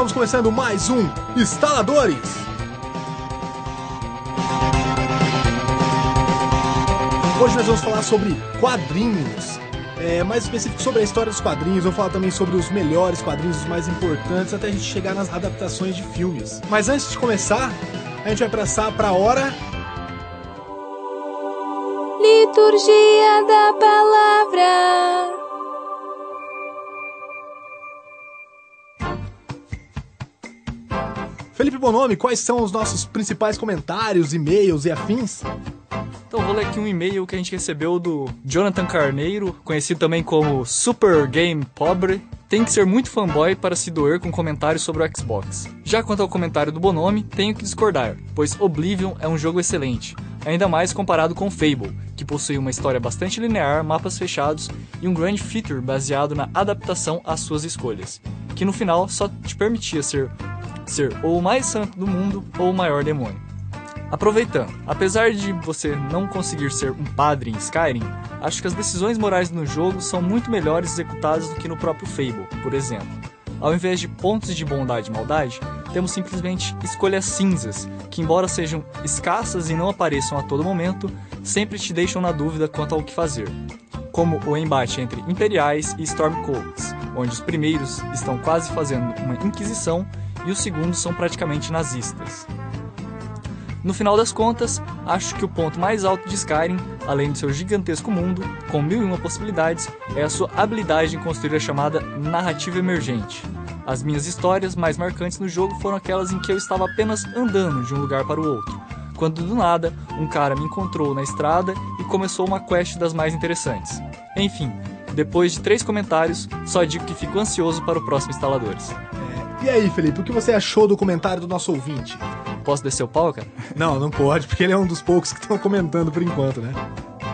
Estamos começando mais um Instaladores. Hoje nós vamos falar sobre quadrinhos. É, mais específico sobre a história dos quadrinhos, vou falar também sobre os melhores quadrinhos, os mais importantes, até a gente chegar nas adaptações de filmes. Mas antes de começar, a gente vai passar para a hora Liturgia da Palavra. Felipe Bonomi, quais são os nossos principais comentários, e-mails e afins? Então vou ler aqui um e-mail que a gente recebeu do Jonathan Carneiro, conhecido também como Super Game Pobre. Tem que ser muito fanboy para se doer com comentários sobre o Xbox. Já quanto ao comentário do Bonomi, tenho que discordar, pois Oblivion é um jogo excelente, ainda mais comparado com Fable, que possui uma história bastante linear, mapas fechados e um grande feature baseado na adaptação às suas escolhas, que no final só te permitia ser ser ou o mais santo do mundo ou o maior demônio. Aproveitando, apesar de você não conseguir ser um padre em Skyrim, acho que as decisões morais no jogo são muito melhores executadas do que no próprio Fable, por exemplo. Ao invés de pontos de bondade e maldade, temos simplesmente escolhas cinzas, que, embora sejam escassas e não apareçam a todo momento, sempre te deixam na dúvida quanto ao que fazer. Como o embate entre Imperiais e Stormcloaks, onde os primeiros estão quase fazendo uma inquisição e os segundos são praticamente nazistas. No final das contas, acho que o ponto mais alto de Skyrim, além do seu gigantesco mundo, com mil e uma possibilidades, é a sua habilidade em construir a chamada narrativa emergente. As minhas histórias mais marcantes no jogo foram aquelas em que eu estava apenas andando de um lugar para o outro, quando do nada um cara me encontrou na estrada e começou uma quest das mais interessantes. Enfim, depois de três comentários, só digo que fico ansioso para o próximo Instaladores. E aí, Felipe, o que você achou do comentário do nosso ouvinte? Posso descer o pau, cara? Não, não pode, porque ele é um dos poucos que estão comentando por enquanto, né?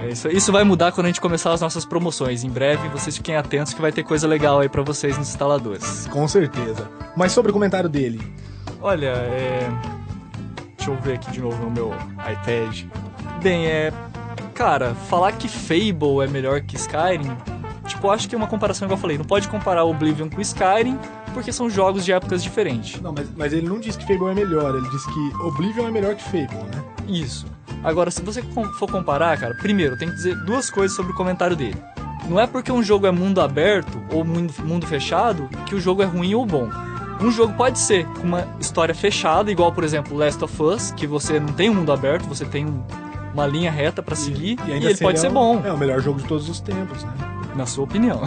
É isso, isso vai mudar quando a gente começar as nossas promoções. Em breve, vocês fiquem atentos que vai ter coisa legal aí para vocês nos instaladores. Com certeza. Mas sobre o comentário dele. Olha, é. Deixa eu ver aqui de novo no meu iPad. Bem, é. Cara, falar que Fable é melhor que Skyrim, tipo, acho que é uma comparação igual eu falei. Não pode comparar Oblivion com Skyrim, porque são jogos de épocas diferentes. Não, mas, mas ele não disse que Fable é melhor, ele disse que Oblivion é melhor que Fable, né? Isso. Agora, se você for comparar, cara, primeiro, tem que dizer duas coisas sobre o comentário dele. Não é porque um jogo é mundo aberto ou mundo, fechado que o jogo é ruim ou bom. Um jogo pode ser com uma história fechada, igual, por exemplo, Last of Us, que você não tem um mundo aberto, você tem um, uma linha reta para seguir, e, e, e ele pode ser é bom. É o melhor jogo de todos os tempos, né? Na sua opinião.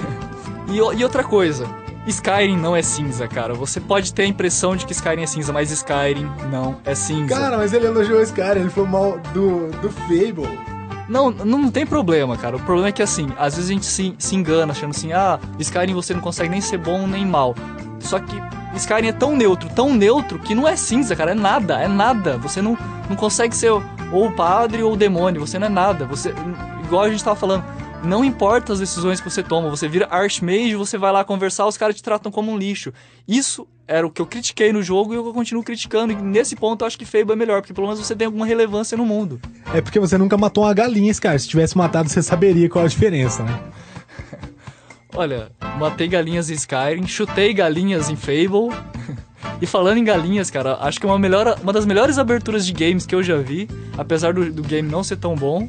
e, e outra coisa, Skyrim não é cinza, cara. Você pode ter a impressão de que Skyrim é cinza, mas Skyrim não é cinza. Cara, mas ele elogiou Skyrim, ele foi mal do, do Fable. Não, não tem problema, cara. O problema é que, assim, às vezes a gente se, se engana achando assim, ah, Skyrim você não consegue nem ser bom nem mal. Só que Skyrim é tão neutro, tão neutro, que não é cinza, cara. É nada, é nada. Você não, não consegue ser ou o padre ou o demônio. Você não é nada. Você, igual a gente tava falando, não importa as decisões que você toma, você vira Archmage, você vai lá conversar, os caras te tratam como um lixo. Isso era o que eu critiquei no jogo e eu continuo criticando. E nesse ponto eu acho que Fable é melhor, porque pelo menos você tem alguma relevância no mundo. É porque você nunca matou uma galinha, cara. Se tivesse matado, você saberia qual a diferença, né? Olha, matei galinhas em Skyrim, chutei galinhas em Fable. e falando em galinhas, cara, acho que uma, melhor, uma das melhores aberturas de games que eu já vi, apesar do, do game não ser tão bom,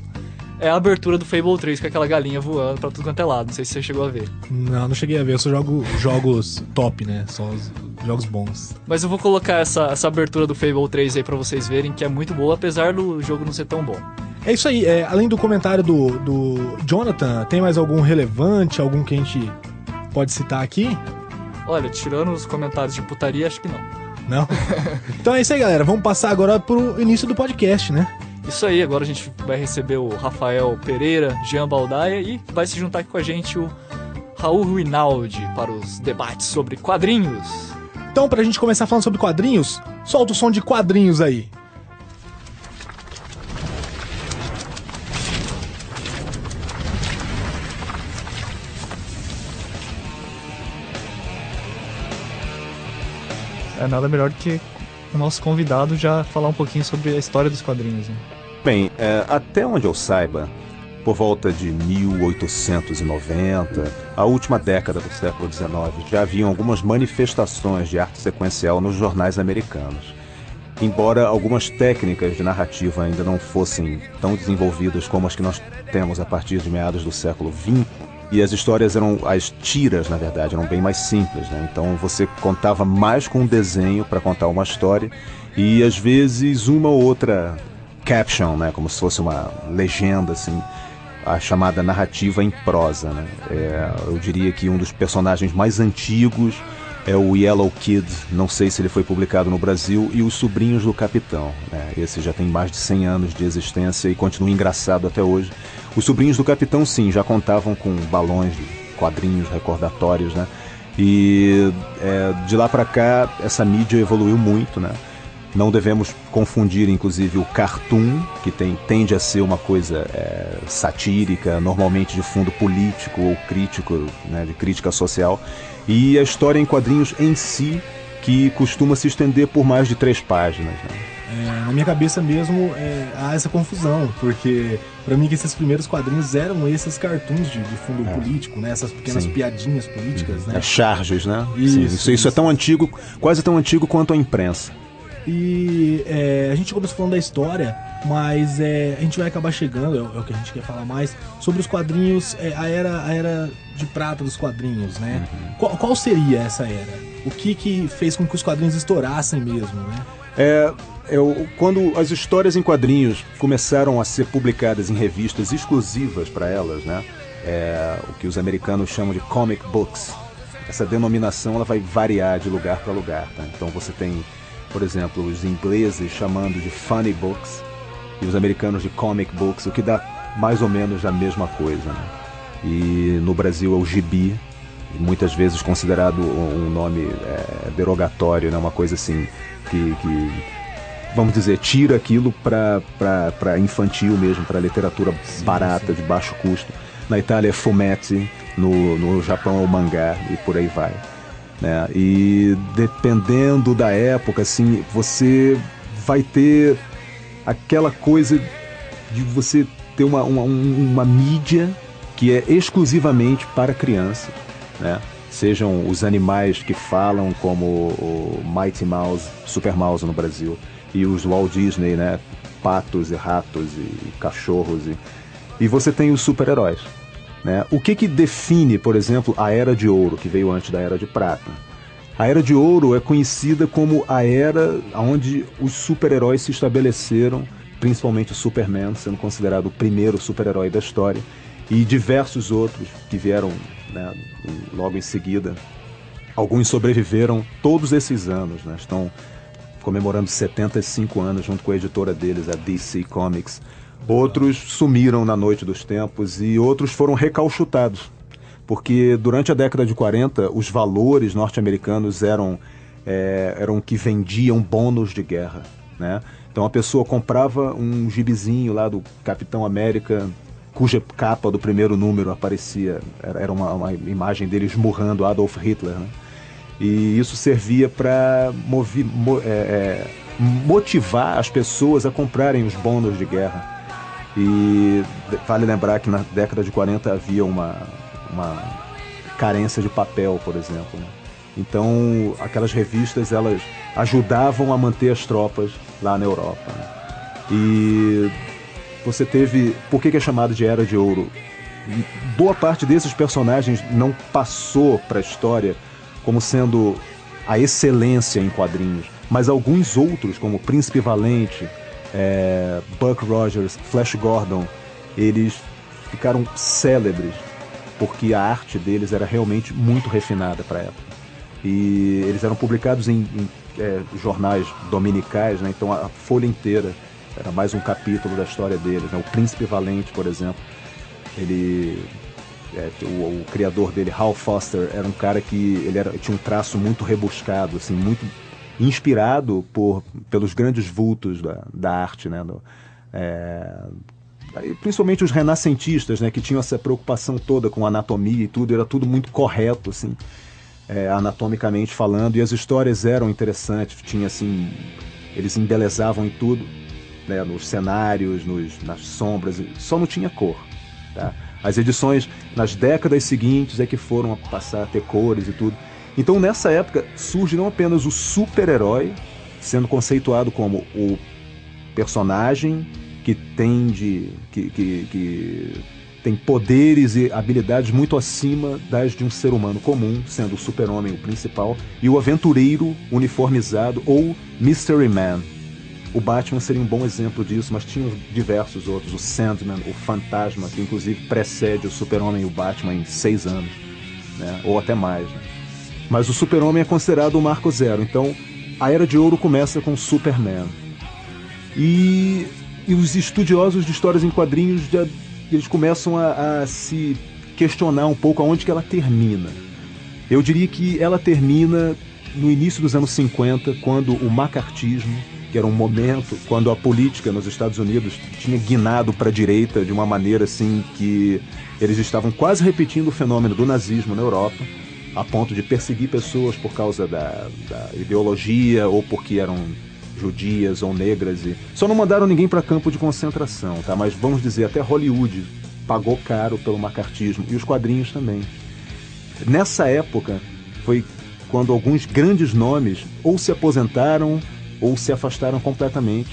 é a abertura do Fable 3 com aquela galinha voando pra tudo quanto é lado. Não sei se você chegou a ver. Não, não cheguei a ver. Eu só jogo jogos top, né? Só os jogos bons. Mas eu vou colocar essa, essa abertura do Fable 3 aí pra vocês verem, que é muito boa, apesar do jogo não ser tão bom. É isso aí. É, além do comentário do, do Jonathan, tem mais algum relevante? Algum que a gente pode citar aqui? Olha, tirando os comentários de putaria, acho que não. Não? então é isso aí, galera. Vamos passar agora pro início do podcast, né? Isso aí, agora a gente vai receber o Rafael Pereira, Jean Baldaia e vai se juntar aqui com a gente o Raul Rinaldi para os debates sobre quadrinhos. Então, pra gente começar falando sobre quadrinhos, solta o som de quadrinhos aí. É nada melhor do que o nosso convidado já falar um pouquinho sobre a história dos quadrinhos. Né? Bem, é, até onde eu saiba, por volta de 1890, a última década do século XIX, já haviam algumas manifestações de arte sequencial nos jornais americanos. Embora algumas técnicas de narrativa ainda não fossem tão desenvolvidas como as que nós temos a partir de meados do século XX, e as histórias eram, as tiras, na verdade, eram bem mais simples, né? Então você contava mais com um desenho para contar uma história e às vezes uma ou outra caption, né? Como se fosse uma legenda, assim, a chamada narrativa em prosa, né? É, eu diria que um dos personagens mais antigos é o Yellow Kid, não sei se ele foi publicado no Brasil, e Os Sobrinhos do Capitão. Né? Esse já tem mais de 100 anos de existência e continua engraçado até hoje. Os Sobrinhos do Capitão, sim, já contavam com balões quadrinhos recordatórios, né? E é, de lá para cá, essa mídia evoluiu muito, né? Não devemos confundir, inclusive, o cartoon, que tem, tende a ser uma coisa é, satírica, normalmente de fundo político ou crítico, né, de crítica social, e a história em quadrinhos em si, que costuma se estender por mais de três páginas. Né? É, na minha cabeça mesmo é, há essa confusão, porque para mim que esses primeiros quadrinhos eram esses cartoons de, de fundo é. político, né? Essas pequenas Sim. piadinhas políticas, uhum. né? As charges, né? Isso, isso, isso, isso, é tão antigo, quase tão antigo quanto a imprensa. E é, a gente começou falando da história, mas é, a gente vai acabar chegando, é, é, o que a gente quer falar mais, sobre os quadrinhos, é, a, era, a era de prata dos quadrinhos, né? Uhum. Qual, qual, seria essa era? O que, que fez com que os quadrinhos estourassem mesmo, né? É, eu, quando as histórias em quadrinhos começaram a ser publicadas em revistas exclusivas para elas, né? É, o que os americanos chamam de comic books. Essa denominação ela vai variar de lugar para lugar. Tá? Então você tem, por exemplo, os ingleses chamando de funny books e os americanos de comic books, o que dá mais ou menos a mesma coisa. Né? E no Brasil é o gibi, muitas vezes considerado um nome é, derogatório, né? uma coisa assim que, que vamos dizer, tira aquilo para infantil mesmo, para literatura sim, barata, sim. de baixo custo. Na Itália é fumetti, no, no Japão é o mangá e por aí vai. Né? E dependendo da época, assim, você vai ter aquela coisa de você ter uma, uma, uma mídia que é exclusivamente para crianças, né? Sejam os animais que falam, como o Mighty Mouse, Super Mouse no Brasil, e os Walt Disney, né? Patos e ratos e cachorros. E, e você tem os super-heróis. Né? O que, que define, por exemplo, a Era de Ouro, que veio antes da Era de Prata? A Era de Ouro é conhecida como a era onde os super-heróis se estabeleceram, principalmente o Superman, sendo considerado o primeiro super-herói da história, e diversos outros que vieram né, logo em seguida. Alguns sobreviveram todos esses anos, né? estão comemorando 75 anos junto com a editora deles, a DC Comics. Outros sumiram na noite dos tempos e outros foram recalchutados porque durante a década de 40 os valores norte-americanos eram é, eram que vendiam bônus de guerra, né? Então a pessoa comprava um gibizinho lá do Capitão América, cuja capa do primeiro número aparecia, era uma, uma imagem dele esmurrando Adolf Hitler, né? E isso servia para mo, é, é, motivar as pessoas a comprarem os bônus de guerra. E vale lembrar que na década de 40 havia uma, uma carência de papel, por exemplo. Né? Então, aquelas revistas elas ajudavam a manter as tropas lá na Europa. Né? E você teve. Por que, que é chamado de Era de Ouro? Boa parte desses personagens não passou para a história como sendo a excelência em quadrinhos, mas alguns outros, como Príncipe Valente, é, Buck Rogers, Flash Gordon, eles ficaram célebres porque a arte deles era realmente muito refinada para a época. E eles eram publicados em, em é, jornais dominicais, né? então a folha inteira era mais um capítulo da história deles. Né? O Príncipe Valente, por exemplo, ele é, o, o, criador dele, Hal Foster, era um cara que ele era, tinha um traço muito rebuscado, assim, muito inspirado por, pelos grandes vultos da, da arte, né? Do, é, principalmente os renascentistas, né, que tinham essa preocupação toda com anatomia e tudo, era tudo muito correto, assim, é, anatomicamente falando, e as histórias eram interessantes, tinha assim, eles embelezavam em tudo, né, nos cenários, nos, nas sombras, só não tinha cor. Tá? As edições nas décadas seguintes é que foram a passar a ter cores e tudo. Então nessa época surge não apenas o super-herói, sendo conceituado como o personagem que tem de. que, que, que tem poderes e habilidades muito acima das de um ser humano comum, sendo o super-homem o principal, e o aventureiro uniformizado ou Mystery Man. O Batman seria um bom exemplo disso, mas tinha diversos outros, o Sandman, o Fantasma, que inclusive precede o super-homem e o Batman em seis anos, né? ou até mais. Né? Mas o super-homem é considerado o marco zero, então a Era de Ouro começa com Superman. E, e os estudiosos de histórias em quadrinhos já eles começam a, a se questionar um pouco aonde que ela termina. Eu diria que ela termina no início dos anos 50, quando o macartismo, que era um momento quando a política nos Estados Unidos tinha guinado para a direita de uma maneira assim que eles estavam quase repetindo o fenômeno do nazismo na Europa, a ponto de perseguir pessoas por causa da, da ideologia ou porque eram judias ou negras e só não mandaram ninguém para campo de concentração, tá? Mas vamos dizer até Hollywood pagou caro pelo macartismo e os quadrinhos também. Nessa época foi quando alguns grandes nomes ou se aposentaram ou se afastaram completamente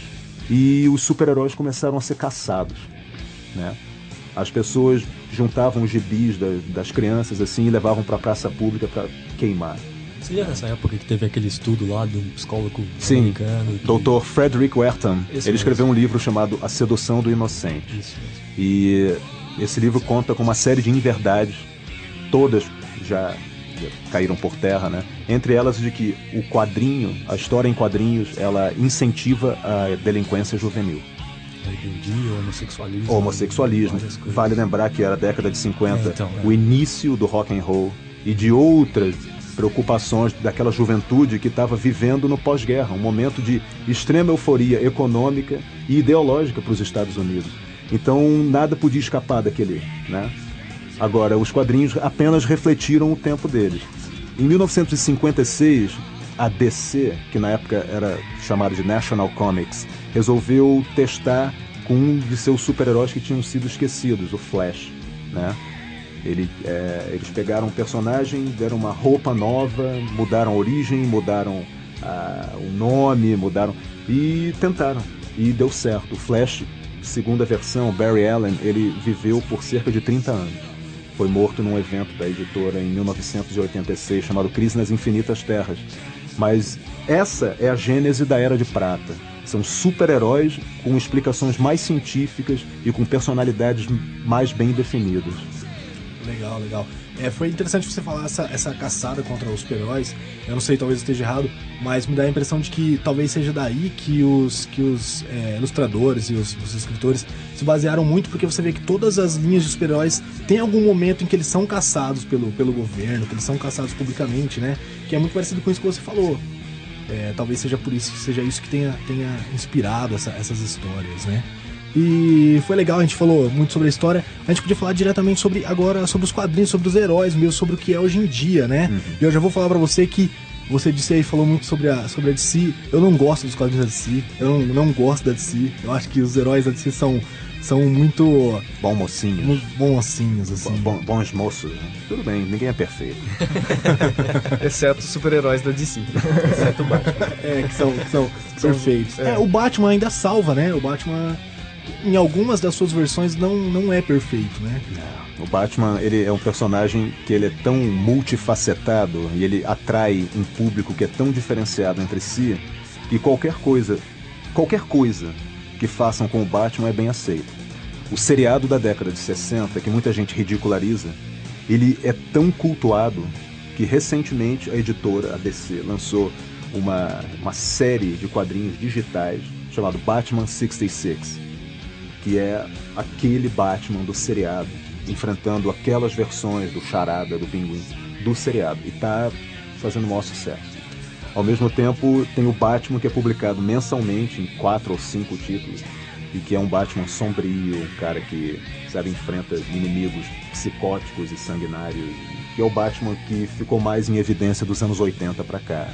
e os super-heróis começaram a ser caçados, né? As pessoas juntavam os gibis das, das crianças assim e levavam para a praça pública para queimar. Seria nessa época que teve aquele estudo lá de um psicólogo Sim, americano? Que... Dr. Frederick Wertham. Esse ele escreveu mesmo. um livro chamado A Sedução do Inocente. Isso mesmo. E esse livro conta com uma série de inverdades, todas já já caíram por terra, né? Entre elas de que o quadrinho, a história em quadrinhos, ela incentiva a delinquência juvenil. Rebeldia, homossexualismo. Homossexualismo. Vale lembrar que era a década de 50, É, então, é. o início do rock and roll e de outras preocupações daquela juventude que estava vivendo no pós-guerra, um momento de extrema euforia econômica e ideológica para os Estados Unidos. Então nada podia escapar daquele, né? Agora, os quadrinhos apenas refletiram o tempo deles. Em 1956, a DC, que na época era chamada de National Comics, resolveu testar com um de seus super-heróis que tinham sido esquecidos, o Flash, né? Ele, é, eles pegaram um personagem, deram uma roupa nova, mudaram a origem, mudaram ah, o nome, mudaram e tentaram. E deu certo. O Flash, segunda versão, Barry Allen, ele viveu por cerca de 30 anos. Foi morto num evento da editora em 1986 chamado Crise nas Infinitas Terras. Mas essa é a gênese da Era de Prata. São super-heróis com explicações mais científicas e com personalidades mais bem definidas. Legal, legal. É, foi interessante você falar essa, essa caçada contra os super-heróis. Eu não sei, talvez eu esteja errado, mas me dá a impressão de que talvez seja daí que os, que os é, ilustradores e os, os escritores se basearam muito, porque você vê que todas as linhas de super-heróis têm algum momento em que eles são caçados pelo, pelo governo, que eles são caçados publicamente, né? Que é muito parecido com isso que você falou. É, talvez seja por isso, seja isso que tenha, tenha inspirado essa- essas histórias, né? E foi legal, a gente falou muito sobre a história. A gente podia falar diretamente sobre agora sobre os quadrinhos, sobre os heróis mesmo, sobre o que é hoje em dia, né? E eu já vou falar pra você que você disse aí, falou muito sobre a, sobre a DC. Eu não gosto dos quadrinhos da DC. Eu não, não gosto da DC. Eu acho que os heróis da DC são, são muito, Bom mocinho. muito bonzinhos, assim. Bom- bons moços. né? Tudo bem, ninguém é perfeito. Exceto os super-heróis da DC. Exceto o Batman. É, que são, que são perfeitos. É. o Batman ainda salva, né? O Batman, em algumas das suas versões, não, não é perfeito, né? O Batman, ele é um personagem que ele é tão multifacetado e ele atrai um público que é tão diferenciado entre si que qualquer coisa, qualquer coisa que façam com o Batman é bem aceito. O seriado da década de 60, que muita gente ridiculariza, ele é tão cultuado que recentemente a editora, a DC, lançou uma, uma série de quadrinhos digitais chamado Batman 66 que é aquele Batman do seriado, enfrentando aquelas versões do Charada, do Pinguim, do seriado, e tá fazendo o maior sucesso. Ao mesmo tempo, tem o Batman que é publicado mensalmente em quatro ou cinco títulos, e que é um Batman sombrio, um cara que, sabe, enfrenta inimigos psicóticos e sanguinários, que é o Batman que ficou mais em evidência dos anos 80 pra cá.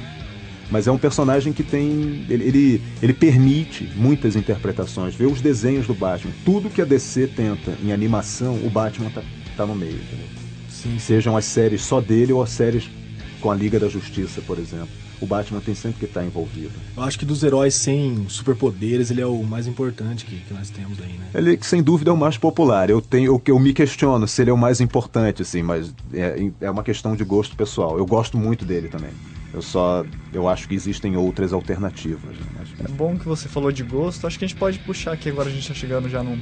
Mas é um personagem que tem. Ele, ele, ele permite muitas interpretações. Vê os desenhos do Batman. Tudo que a DC tenta em animação, o Batman tá, tá no meio, entendeu? Sim, Sejam as séries só dele ou as séries com a Liga da Justiça, por exemplo. O Batman tem sempre que estar envolvido. Eu acho que dos heróis sem superpoderes, ele é o mais importante que, que nós temos aí, né? Ele, sem dúvida, é o mais popular. Eu tenho, eu, eu me questiono se ele é o mais importante, assim, mas é, é uma questão de gosto pessoal. Eu gosto muito dele também. Eu só, eu acho que existem outras alternativas. né? Mas- É bom que você falou de gosto. Acho que a gente pode puxar aqui agora, a gente tá chegando já num.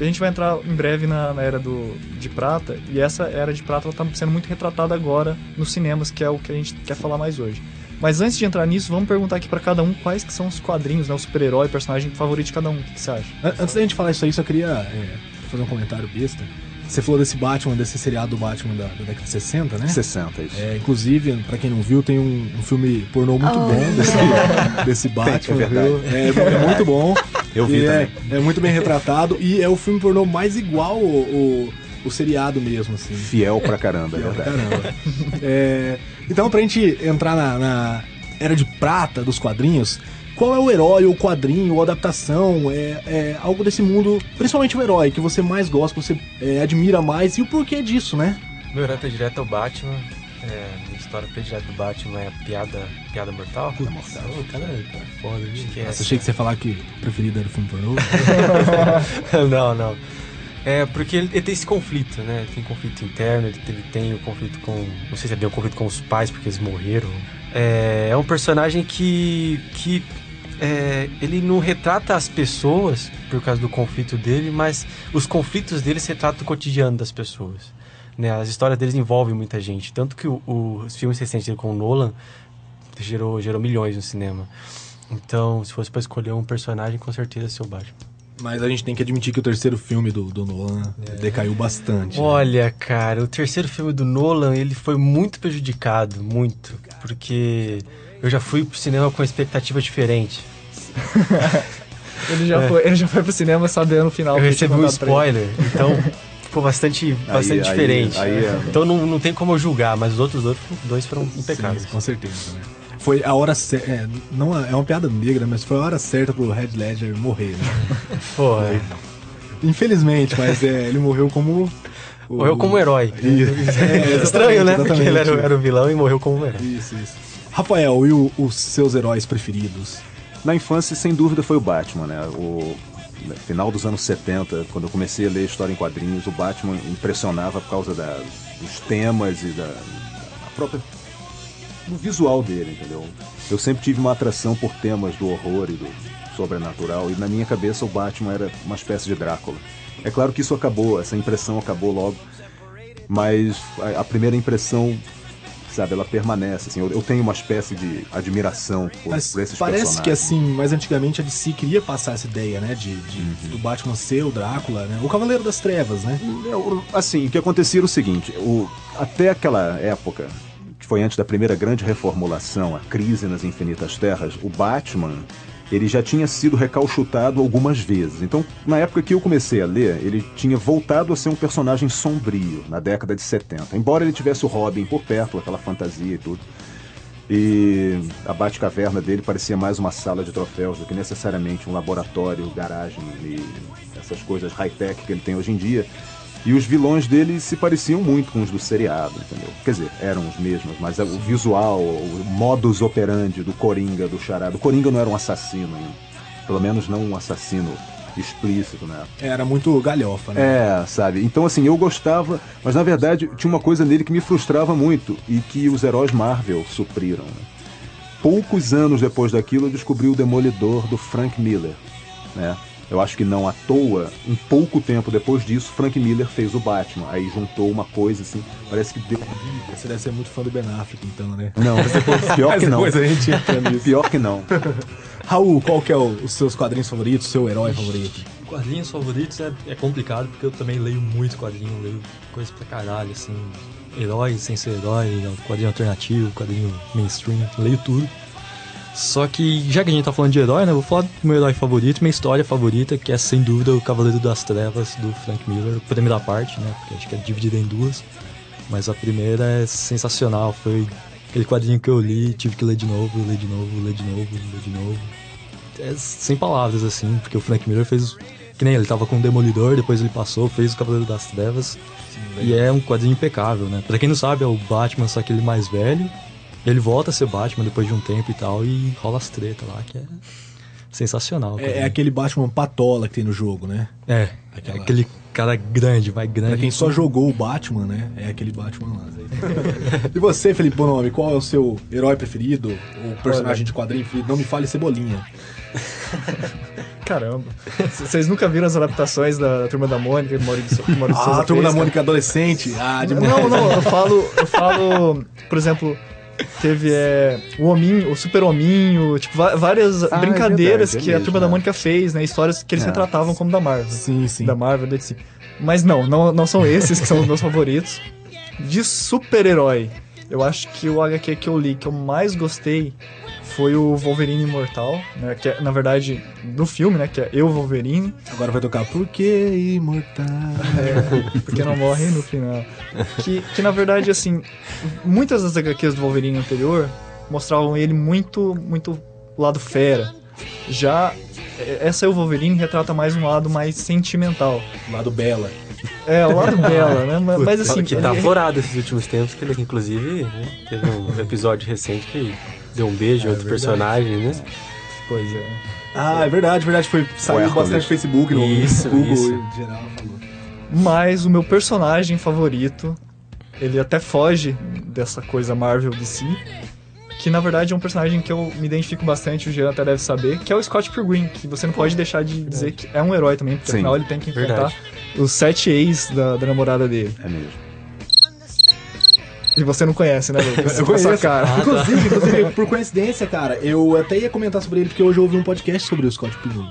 A gente vai entrar em breve na, na era do, de prata, e essa era de prata ela tá sendo muito retratada agora nos cinemas, que é o que a gente quer falar mais hoje. Mas antes de entrar nisso, vamos perguntar aqui pra cada um quais que são os quadrinhos, né? O super-herói, personagem favorito de cada um. O que, que você acha? An- Antes da gente falar isso aí, só queria é, fazer um comentário besta. Você falou desse Batman, desse seriado do Batman da, da década de 60, né? 60, isso. É, inclusive, pra quem não viu, tem um, um filme pornô muito Oh. bom desse, desse Batman, é verdade. viu? É, é muito bom. Eu vi é, também. é muito bem retratado e é o filme pornô mais igual o, o, o seriado mesmo, assim. Fiel pra caramba, é Legal pra verdade. Caramba. É, então, pra gente entrar na, na era de prata dos quadrinhos, qual é o herói, ou quadrinho, ou adaptação, é, é algo desse mundo, principalmente o herói, que você mais gosta, que você é, admira mais, e o porquê disso, né? Meu herói predileto é o Batman. É, minha história predileta do Batman é a piada, piada mortal. Ô, cara, cara, foda, viu? Acho que é Nossa, achei que você ia falar que o preferido era o filme pornô. não, não. É porque ele, ele tem esse conflito, né? Ele tem conflito interno, ele, ele tem o conflito com. Não sei se é bem o conflito com os pais, porque eles morreram. É, é um personagem que. que é, ele não retrata as pessoas por causa do conflito dele, mas os conflitos deles retratam o cotidiano das pessoas. Né? As histórias deles envolvem muita gente. Tanto que o- o- os filmes recentes dele com o Nolan gerou, gerou milhões no cinema. Então, se fosse pra escolher um personagem, com certeza é seu Batman. Mas a gente tem que admitir que o terceiro filme do, do Nolan decaiu bastante. né? Olha, cara, o terceiro filme do Nolan, ele foi muito prejudicado, muito, porque eu já fui pro cinema com uma expectativa diferente. Ele já, foi, ele já foi pro cinema sabendo o final. Eu recebi um spoiler, então ficou bastante, bastante aí- diferente. aí é- Então não, não tem como eu julgar, mas os outros dois, dois foram impecáveis. Sim, com certeza, né? Foi a hora certa. É, não é uma piada negra, mas foi a hora certa pro Red Ledger morrer, né? É, Infelizmente, mas é, ele morreu como. o- morreu como herói. Isso, é, Estranho, né? Porque ele era, o- era o vilão e morreu como um herói. Isso, isso. Rafael, e o- os seus heróis preferidos? Na infância, sem dúvida, foi o Batman, né? O no final dos anos 70, quando eu comecei a ler história em quadrinhos, o Batman impressionava por causa da- dos temas e da, da própria do visual dele, entendeu? Eu sempre tive uma atração por temas do horror e do sobrenatural e na minha cabeça o Batman era uma espécie de Drácula. É claro que isso acabou, essa impressão acabou logo, mas a, primeira impressão, sabe, ela permanece. Assim, eu, eu tenho uma espécie de admiração por, Mas por esses parece que personagens. assim, mais antigamente a DC queria passar essa ideia, né? De, de- Uhum. do Batman ser o Drácula, né? O Cavaleiro das Trevas, né? Assim, o que acontecia era o seguinte: o, até aquela época, que foi antes da primeira grande reformulação, a crise nas Infinitas Terras, o Batman ele já tinha sido recalchutado algumas vezes. Então, na época que eu comecei a ler, ele tinha voltado a ser um personagem sombrio na década de 70. Embora ele tivesse o Robin por perto, aquela fantasia e tudo. E a Batcaverna dele parecia mais uma sala de troféus do que necessariamente um laboratório, garagem e essas coisas high-tech que ele tem hoje em dia. E os vilões dele se pareciam muito com os do seriado, entendeu? Quer dizer, eram os mesmos, mas o visual, o modus operandi do Coringa, do Charada. O Coringa não era um assassino, hein? pelo menos não um assassino explícito, né? Era muito galhofa, né? É, sabe? Então, assim, eu gostava, mas na verdade tinha uma coisa nele que me frustrava muito e que os heróis Marvel supriram. né? Poucos anos depois daquilo, eu descobri o Demolidor do Frank Miller, né? Eu acho que não à toa, um pouco tempo depois disso, Frank Miller fez o Batman. Aí juntou uma coisa assim, parece que deu. Você deve ser muito fã do Ben Affleck, então, né? Não, pior que não. depois a gente entra nisso. Pior que não. Raul, qual que é o- os seus quadrinhos favoritos, seu herói favorito? Quadrinhos favoritos é, é complicado porque eu também leio muito quadrinho, leio coisas pra caralho, assim. Herói sem ser herói, quadrinho alternativo, quadrinho mainstream, leio tudo. Só que, já que a gente tá falando de herói, né? Vou falar do meu herói favorito, minha história favorita, que é sem dúvida o Cavaleiro das Trevas do Frank Miller, primeira parte, né? Porque acho que é dividida em duas. Mas a primeira é sensacional, foi. aquele quadrinho que eu li, tive que ler de novo, ler de novo, ler de novo, ler de novo. É sem palavras, assim, porque o Frank Miller fez. Que nem ele tava com o Demolidor, depois ele passou, fez o Cavaleiro das Trevas. e é um quadrinho impecável, né? Pra quem não sabe, é o Batman, só que ele mais velho. Ele volta a ser Batman depois de um tempo e tal, e rola as tretas lá, que é sensacional. É, é aquele Batman patola que tem no jogo, né? É, Aquela- aquele cara grande, vai grande. Pra quem só jogou o Batman, né? É aquele Batman lá. e você, Felipe Bonomi, qual é o seu herói preferido? Ou personagem de quadrinho preferido? Não me fale Cebolinha. Caramba. Vocês nunca viram as adaptações da Turma da Mônica o Maurício, Maurício Ah, Souza a turma da fez, cara? Mônica adolescente. Ah, demais. Não, não, eu falo, eu falo, por exemplo, teve é, o Hominho, o Super Hominho, tipo, várias Ah, é brincadeiras verdade, é que a mesmo, Turma da é. Mônica fez, né? Histórias que eles É. retratavam como da Marvel. Sim, sim. Da Marvel, da DC. Mas não, não, não são esses que são os meus favoritos. De super-herói, eu acho que o HQ que eu li que eu mais gostei foi o Wolverine Imortal, né? Que é, na verdade, do filme, né? Que é Eu, Wolverine. Agora vai tocar Por que Imortal? É, porque não morre no final. Que, que na verdade, assim, muitas das HQs do Wolverine anterior mostravam ele muito, muito lado fera. Já é, essa é o Wolverine retrata mais um lado mais sentimental. Lado Bela. É, o lado dela, né? Mas, mas assim, que ele- tá forado esses últimos tempos, que ele, inclusive, né, teve um episódio recente que deu um beijo em outro personagem, né? Pois é. Ah, é verdade, verdade. Foi, saiu Hércules. bastante no Facebook, no Isso, Google isso. em geral. Falou. Mas o meu personagem favorito, ele até foge dessa coisa Marvel DC, que na verdade é um personagem que eu me identifico bastante, o Jean até deve saber, que é o Scott Pilgrim, que você não pode deixar de dizer que é um herói também, porque Sim. afinal ele tem que enfrentar Verdade. os sete ex da, da namorada dele. É mesmo. E você não conhece, né, Lucas? Eu essa conheço. cara. Inclusive, inclusive, por coincidência, cara, eu até ia comentar sobre ele porque hoje eu ouvi um podcast sobre o Scott Pilgrim.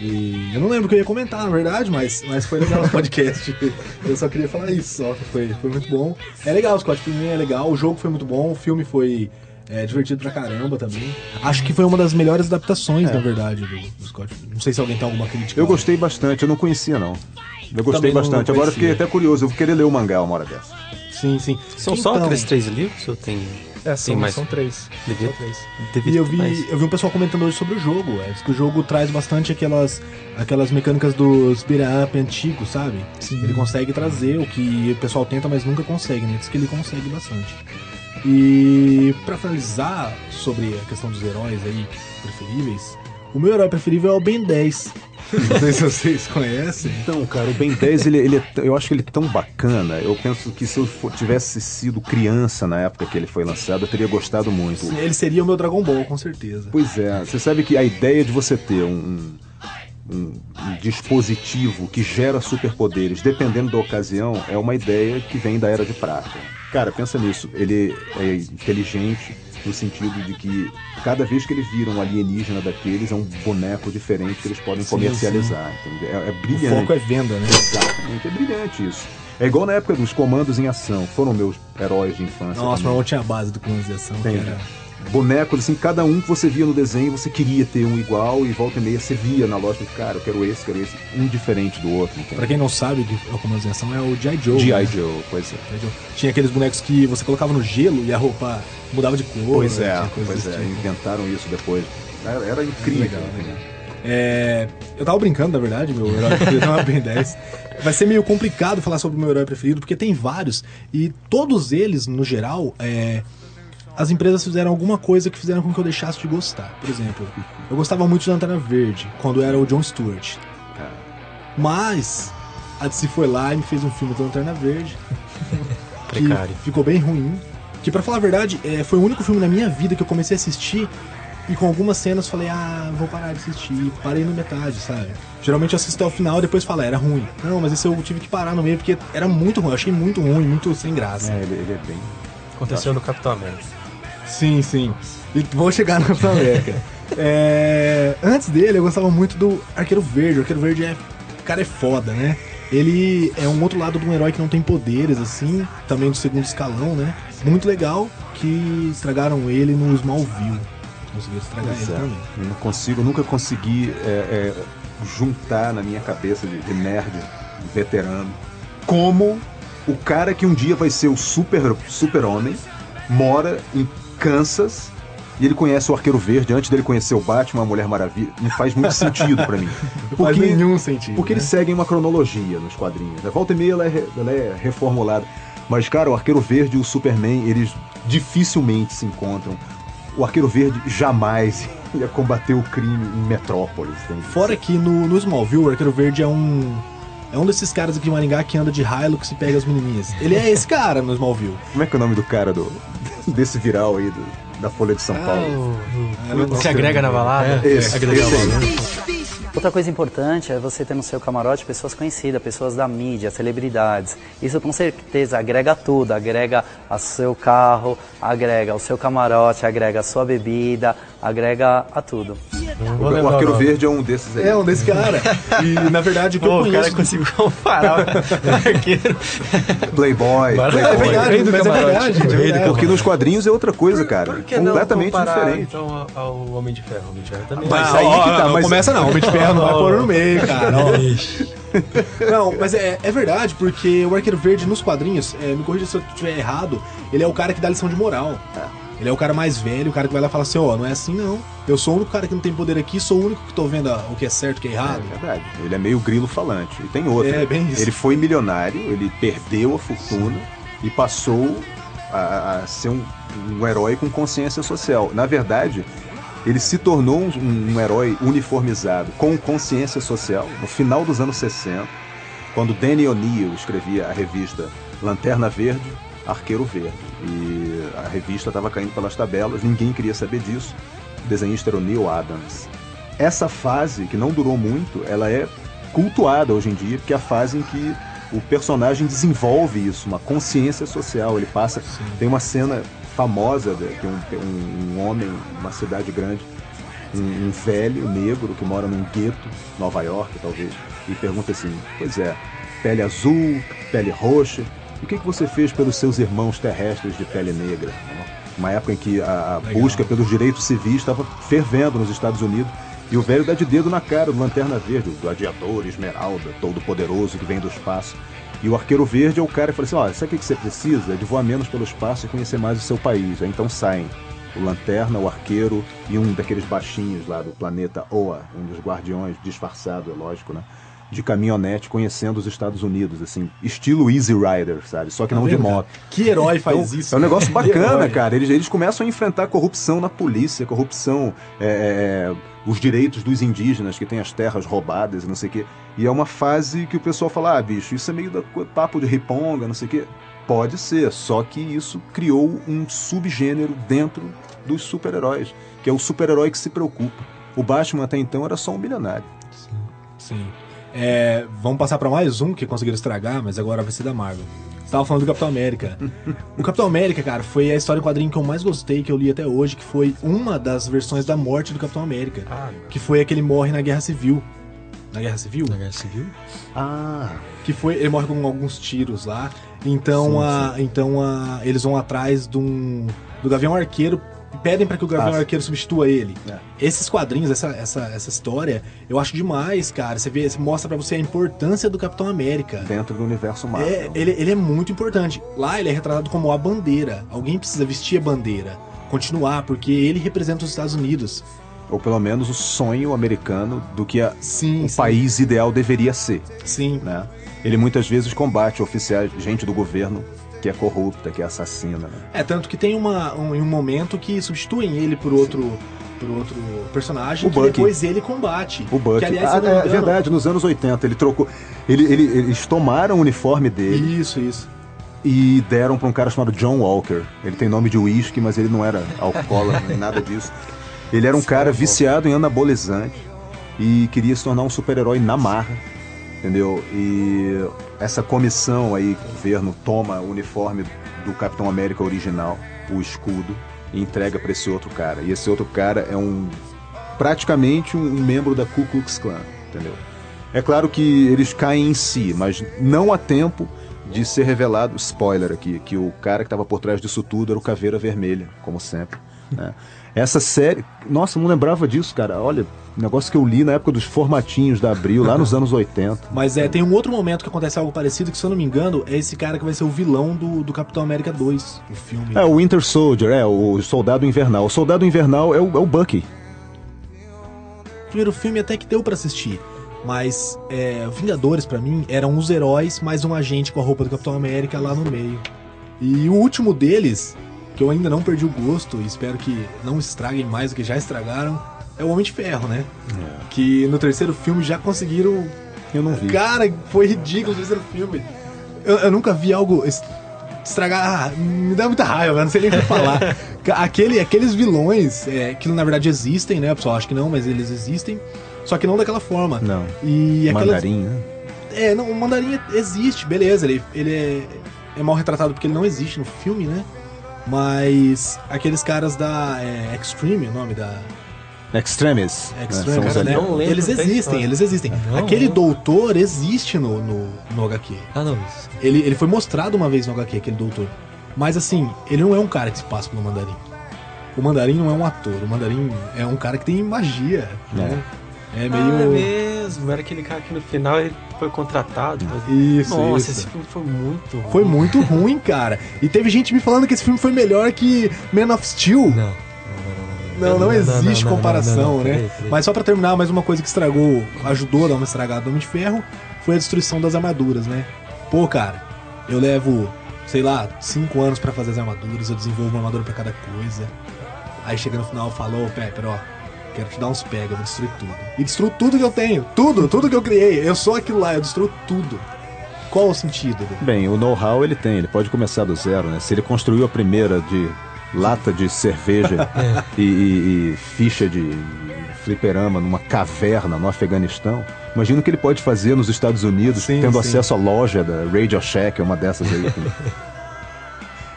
E eu não lembro o que eu ia comentar, na verdade, mas, mas foi legal o podcast. Eu só queria falar isso, só. Foi, foi muito bom. É legal, o Scott Pilgrim é legal, o jogo foi muito bom, o filme foi é, divertido pra caramba também. Acho que foi uma das melhores adaptações, na verdade, do, do Scott Pilgrim. Não sei se alguém tem alguma crítica. Eu gostei bastante, eu não conhecia não. Eu gostei Também bastante. Agora eu fiquei até curioso, eu vou querer ler o mangá uma hora dessa. Sim, sim. São só Então, aqueles três livros ou tem. É, são, Tem mais. são três. Devia, Só três. devia E eu vi, mais. eu vi um pessoal comentando hoje sobre o jogo. É, que o jogo traz bastante aquelas, aquelas mecânicas dos beat up antigos, sabe? Sim. Ele consegue trazer o que o pessoal tenta, mas nunca consegue, né? Diz que ele consegue bastante. E pra finalizar sobre a questão dos heróis aí preferíveis, o meu herói preferível é o Ben 10. Não sei se vocês conhecem. Então, cara, o Ben 10, ele, ele é eu acho que ele é tão bacana. Eu penso que se eu tivesse sido criança na época que ele foi lançado, eu teria gostado muito. Ele seria o meu Dragon Ball, com certeza. Pois é, você sabe que a ideia de você ter um, um- um dispositivo que gera superpoderes, dependendo da ocasião, é uma ideia que vem da Era de Prata. Cara, pensa nisso. Ele é inteligente no sentido de que cada vez que ele vira um alienígena daqueles, é um boneco diferente que eles podem Sim, comercializar. entendeu? É, é O brilhante. foco é venda, né? Exatamente, é brilhante isso. É igual na época dos comandos em ação, foram meus heróis de infância. Nossa, também. meu irmão tinha a base do colonização, que Tem. era... bonecos, assim, cada um que você via no desenho, você queria ter um igual e volta e meia você via na loja, cara, eu quero esse, quero esse, um diferente do outro. Pra entendeu? quem não sabe o que é o é G.I. Joe. G.I. né? Joe, pois é. Tinha aqueles bonecos que você colocava no gelo e a roupa mudava de cor. Pois né? é, pois é, tipo. inventaram isso depois. Era, era incrível. Legal, né? legal. É, eu tava brincando, na verdade, meu herói preferido não é Ben 10. Vai ser meio complicado falar sobre o meu herói preferido, porque tem vários, e todos eles, no geral, é, as empresas fizeram alguma coisa que fizeram com que eu deixasse de gostar. Por exemplo, eu gostava muito de Lanterna Verde, quando era o John Stewart. Mas a DC foi lá e me fez um filme do Lanterna Verde, que Precário. ficou bem ruim. Que pra falar a verdade, é, foi o único filme na minha vida que eu comecei a assistir e com algumas cenas falei, ah, vou parar de assistir. Parei na metade, sabe? Geralmente eu assisto até o final e depois falo, "Ah, era ruim. Não, mas esse eu tive que parar no meio porque era muito ruim, eu achei muito ruim, muito sem graça. É, ele, ele é bem. Aconteceu no Capitão América. Sim, sim. E vou chegar na Capitão América. É, Antes dele, eu gostava muito do Arqueiro Verde. O Arqueiro Verde é. O cara é foda, né? Ele é um outro lado de um herói que não tem poderes, assim, também do segundo escalão, né? Muito legal que estragaram ele no Smallville. Conseguiram estragar ele é. também. Eu não consigo, nunca consegui é, é, juntar na minha cabeça de, de nerd veterano como o cara que um dia vai ser o super super homem mora em Kansas e ele conhece o Arqueiro Verde antes dele conhecer o Batman, a Mulher Maravilha. Não faz muito sentido pra mim. Não faz nenhum sentido. Porque né? eles seguem uma cronologia nos quadrinhos. A volta e meia ela é, ela é reformulada. Mas, cara, o Arqueiro Verde e o Superman, eles dificilmente se encontram. O Arqueiro Verde jamais ia combater o crime em Metrópolis. Fora que no, no Smallville, o Arqueiro Verde é um. É um desses caras aqui de Maringá que anda de Hilux e pega as menininhas. Ele é esse cara no Smallville. Como é que é o nome do cara do, desse viral aí do- da Folha de São Ah, Paulo? o, o, que agrega na balada. Esse, agrega esse. Outra coisa importante é você ter no seu camarote pessoas conhecidas, pessoas da mídia, celebridades. Isso com certeza agrega tudo, agrega a seu carro, agrega o seu camarote, agrega a sua bebida, agrega a tudo. Não O, o Arqueiro. Verde é um desses aí. É um desse cara. E na verdade o que eu Pô, o conheço. cara conseguiu comparar o arqueiro. Playboy. É Playboy. verdade, Rei do mas é camarote. verdade. é Rei do verdade. Porque nos quadrinhos é outra coisa, cara. Por Completamente comparar, diferente. então ao- ao Homem de Ferro? O Homem de Ferro também. Mas Mas aí ó, que tá, não mas- começa não, Homem de Ferro não vai pôr no meio, cara. Não, mas é, é verdade, porque o Arqueiro Verde nos quadrinhos, é, me corrija se eu estiver errado, ele é o cara que dá lição de moral. Ele é o cara mais velho, o cara que vai lá e fala assim, ó, não é assim não. Eu sou o único cara que não tem poder aqui, sou o único que tô vendo o que é certo e o que é É errado. verdade. Ele é meio grilo falante. E tem outra. É, bem isso. Ele foi milionário, ele perdeu a fortuna e passou a, a ser um, um herói com consciência social. Na verdade, ele se tornou um, um herói uniformizado com consciência social no final dos anos 60, quando Danny O'Neill escrevia a revista Lanterna Verde, Arqueiro Verde. E a revista estava caindo pelas tabelas, ninguém queria saber disso. O desenhista era o Neil Adams. Essa fase, que não durou muito, ela é cultuada hoje em dia, porque é a fase em que o personagem desenvolve isso, uma consciência social. Ele passa. Tem uma cena famosa de que um, um, um homem, numa cidade grande, um, um velho negro que mora num gueto, Nova York talvez, e pergunta assim: Pois é, pele azul, pele roxa, o que, que você fez pelos seus irmãos terrestres de pele negra? Uma época em que a, a busca pelos direitos civis estava fervendo nos Estados Unidos. E o velho dá de dedo na cara do Lanterna Verde, o gladiador, esmeralda, todo poderoso que vem do espaço. E o Arqueiro Verde é o cara que fala assim: olha, sabe o que você precisa? É de voar menos pelo espaço e conhecer mais o seu país. Aí então saem o Lanterna, o Arqueiro e um daqueles baixinhos lá do planeta Oa, um dos guardiões, disfarçado, é lógico, né? De caminhonete conhecendo os Estados Unidos, assim, estilo Easy Rider, sabe? Só que Tá não de vendo, cara? moto. Que herói faz Então, isso? É um negócio Que bacana, cara. Eles, eles começam a enfrentar corrupção na polícia, corrupção, é, é, os direitos dos indígenas que têm as terras roubadas e não sei o quê. E é uma fase que o pessoal fala, ah, bicho, isso é meio da papo de riponga, não sei o quê. Pode ser, só que isso criou um subgênero dentro dos super-heróis, que é o super-herói que se preocupa. O Batman até então era só um milionário. Sim. É, vamos passar pra mais um que conseguiram estragar, mas agora vai ser da Marvel. Você tava falando do Capitão América. o Capitão América, cara, foi a história em quadrinho que eu mais gostei, que eu li até hoje, que foi uma das versões da morte do Capitão América. Ah, Que foi a que ele morre na Guerra Civil. Na Guerra Civil? na Guerra Civil? Ah, Que foi. Ele morre com alguns tiros lá. Então, Sim, a, então a, eles vão atrás de um, do Gavião Arqueiro pedem pra que o Gavião. Arqueiro substitua ele. É. Esses quadrinhos, essa, essa, essa história, eu acho demais, cara. Você vê, mostra pra você a importância do Capitão América. dentro do universo Marvel. É, ele, ele é muito importante. Lá ele é retratado como a bandeira. Alguém precisa vestir a bandeira. Continuar, porque ele representa os Estados Unidos. Ou pelo menos o sonho americano do que a, Sim, o sim, país ideal deveria ser. Sim. né? Ele muitas vezes combate oficiais, gente do governo que é corrupta, que é assassina. Né? É, tanto que tem uma, um, um momento que substituem ele por outro, por outro personagem O que Bucky. depois ele combate. O Buck. Que, aliás, ah, é engano- verdade, nos anos 80 ele trocou. Ele, ele- eles tomaram o uniforme dele Isso, isso. e deram para um cara chamado John Walker. Ele tem nome de uísque, mas ele não era alcoólatra nem nada disso. Ele era um cara viciado em anabolizante e queria se tornar um super-herói na marra, entendeu? E essa comissão aí, o governo toma o uniforme do Capitão América original, o escudo, e entrega para esse outro cara. E esse outro cara é um praticamente um membro da Ku Klux Klan, entendeu? É claro que eles caem em si, mas não há tempo de ser revelado, spoiler aqui, que o cara que estava por trás disso tudo era o Caveira Vermelha, como sempre. né? Essa série, nossa, não lembrava disso, cara. Olha, negócio que eu li na época dos formatinhos da Abril, lá nos anos 80. Mas é, tem um outro momento que acontece algo parecido, que se eu não me engano, é esse cara que vai ser o vilão do, do Capitão América 2, o filme. É, o Winter Soldier, é, o Soldado Invernal. O Soldado Invernal é o, é o Bucky. O primeiro filme até que deu pra assistir. Mas é, Vingadores, pra mim, eram os heróis mais um agente com a roupa do Capitão América lá no meio. E o último deles, que eu ainda não perdi o gosto e espero que não estraguem mais do que já estragaram, é o Homem de Ferro, né? Que no terceiro filme já conseguiram. Eu não vi. Cara, foi ridículo o terceiro filme. Eu, eu nunca vi algo es- estragar. Ah, me dá muita raiva, eu não sei nem o que falar. Aquele, aqueles vilões, é, que na verdade existem, né? O pessoal acha que não, mas eles existem. Só que não daquela forma. Não. E aquelas, Mandarim, né? é, não, o mandarim existe, beleza. Ele, ele é, é mal retratado porque ele não existe no filme, né? Mas aqueles caras da é, Extreme, o nome da. Extremis. Extreme, né? São os cara, né? lembro Eles existem, eles existem. Não, Aquele não. doutor existe no, no, no HQ. Ah, não, isso. Ele, ele foi mostrado uma vez no HQ, aquele doutor. Mas assim, ele não é um cara que se passa pelo mandarim. O mandarim não é um ator, o mandarim é um cara que tem magia. né? É, Ah, é meio. mesmo. Era aquele cara que no final ele foi contratado. mas- Isso, Nossa, isso. esse filme foi muito ruim. Foi muito ruim, cara. E teve gente me falando que esse filme foi melhor que Man of Steel. Não. Não, não, existe comparação, né? Mas só pra terminar, mais uma coisa que estragou, ajudou a dar uma estragada no Homem de Ferro, foi a destruição das armaduras, né? Pô, cara, eu levo, sei lá, cinco anos pra fazer as armaduras, eu desenvolvo uma armadura pra cada coisa. Aí chega no final e fala, ô Pepper, ó, quero te dar uns pega, eu vou destruir tudo. E destruo tudo que eu tenho, tudo, tudo que eu criei. Eu sou aquilo lá, eu destruo tudo. Qual o sentido? Edu? Bem, o know-how ele tem, ele pode começar do zero, né? Se ele construiu a primeira de lata de cerveja e, e- e ficha de fliperama numa caverna no Afeganistão, imagina o que ele pode fazer nos Estados Unidos, Sim, tendo sim. acesso à loja da Radio Shack, uma dessas aí.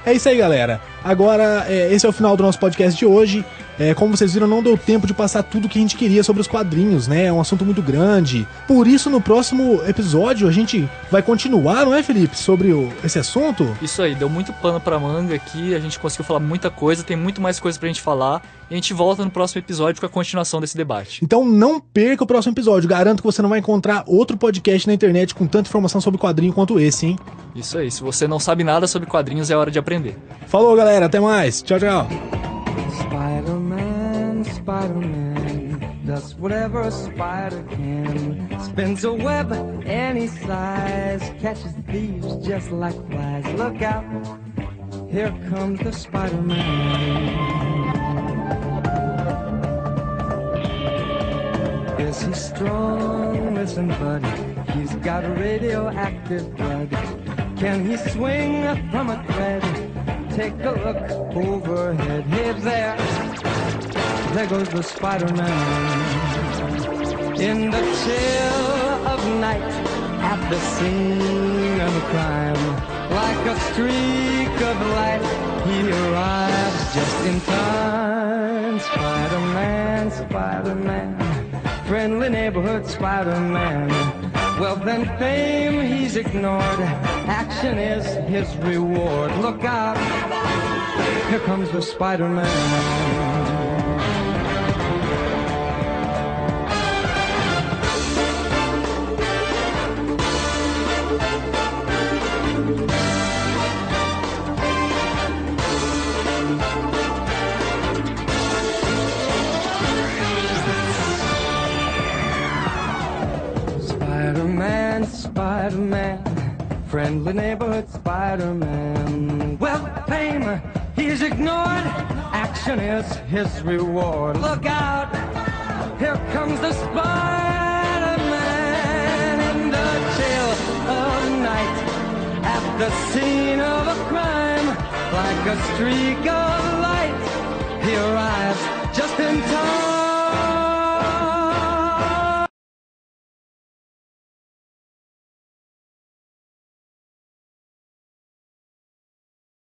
É isso aí, galera. Agora, é, esse é o final do nosso podcast de hoje. É, como vocês viram, não deu tempo de passar tudo que a gente queria sobre os quadrinhos, né? É um assunto muito grande. Por isso, no próximo episódio, a gente vai continuar, não é, Felipe? Sobre o- esse assunto? Isso aí, deu muito pano pra manga aqui, a gente conseguiu falar muita coisa, tem muito mais coisa pra gente falar. E a gente volta no próximo episódio com a continuação desse debate. Então não perca o próximo episódio. Garanto que você não vai encontrar outro podcast na internet com tanta informação sobre quadrinho quanto esse, hein? Isso aí, se você não sabe nada sobre quadrinhos, é hora de aprender. Falou, galera. Até mais. Tchau, tchau. Spider-Man, Spider-Man does whatever a spider can. Spins a web any size, catches thieves just like flies. Look out, here comes the Spider-Man. Is he strong? Listen, buddy, he's got radioactive blood. Can he swing from a thread? Take a look overhead. Hey there, there goes the Spider-Man. In the chill of night, at the scene of a crime, like a streak of light, he arrives just in time. Spider-Man, Spider-Man, friendly neighborhood Spider-Man. Wealth and fame he's ignored. Action is his reward. Look out, here comes the Spider-Man. Spider-Man, friendly neighborhood Spider-Man. Well, fame, he's ignored. Action is his reward. Look out, here comes the Spider-Man in the chill of night. At the scene of a crime, like a streak of light, he arrives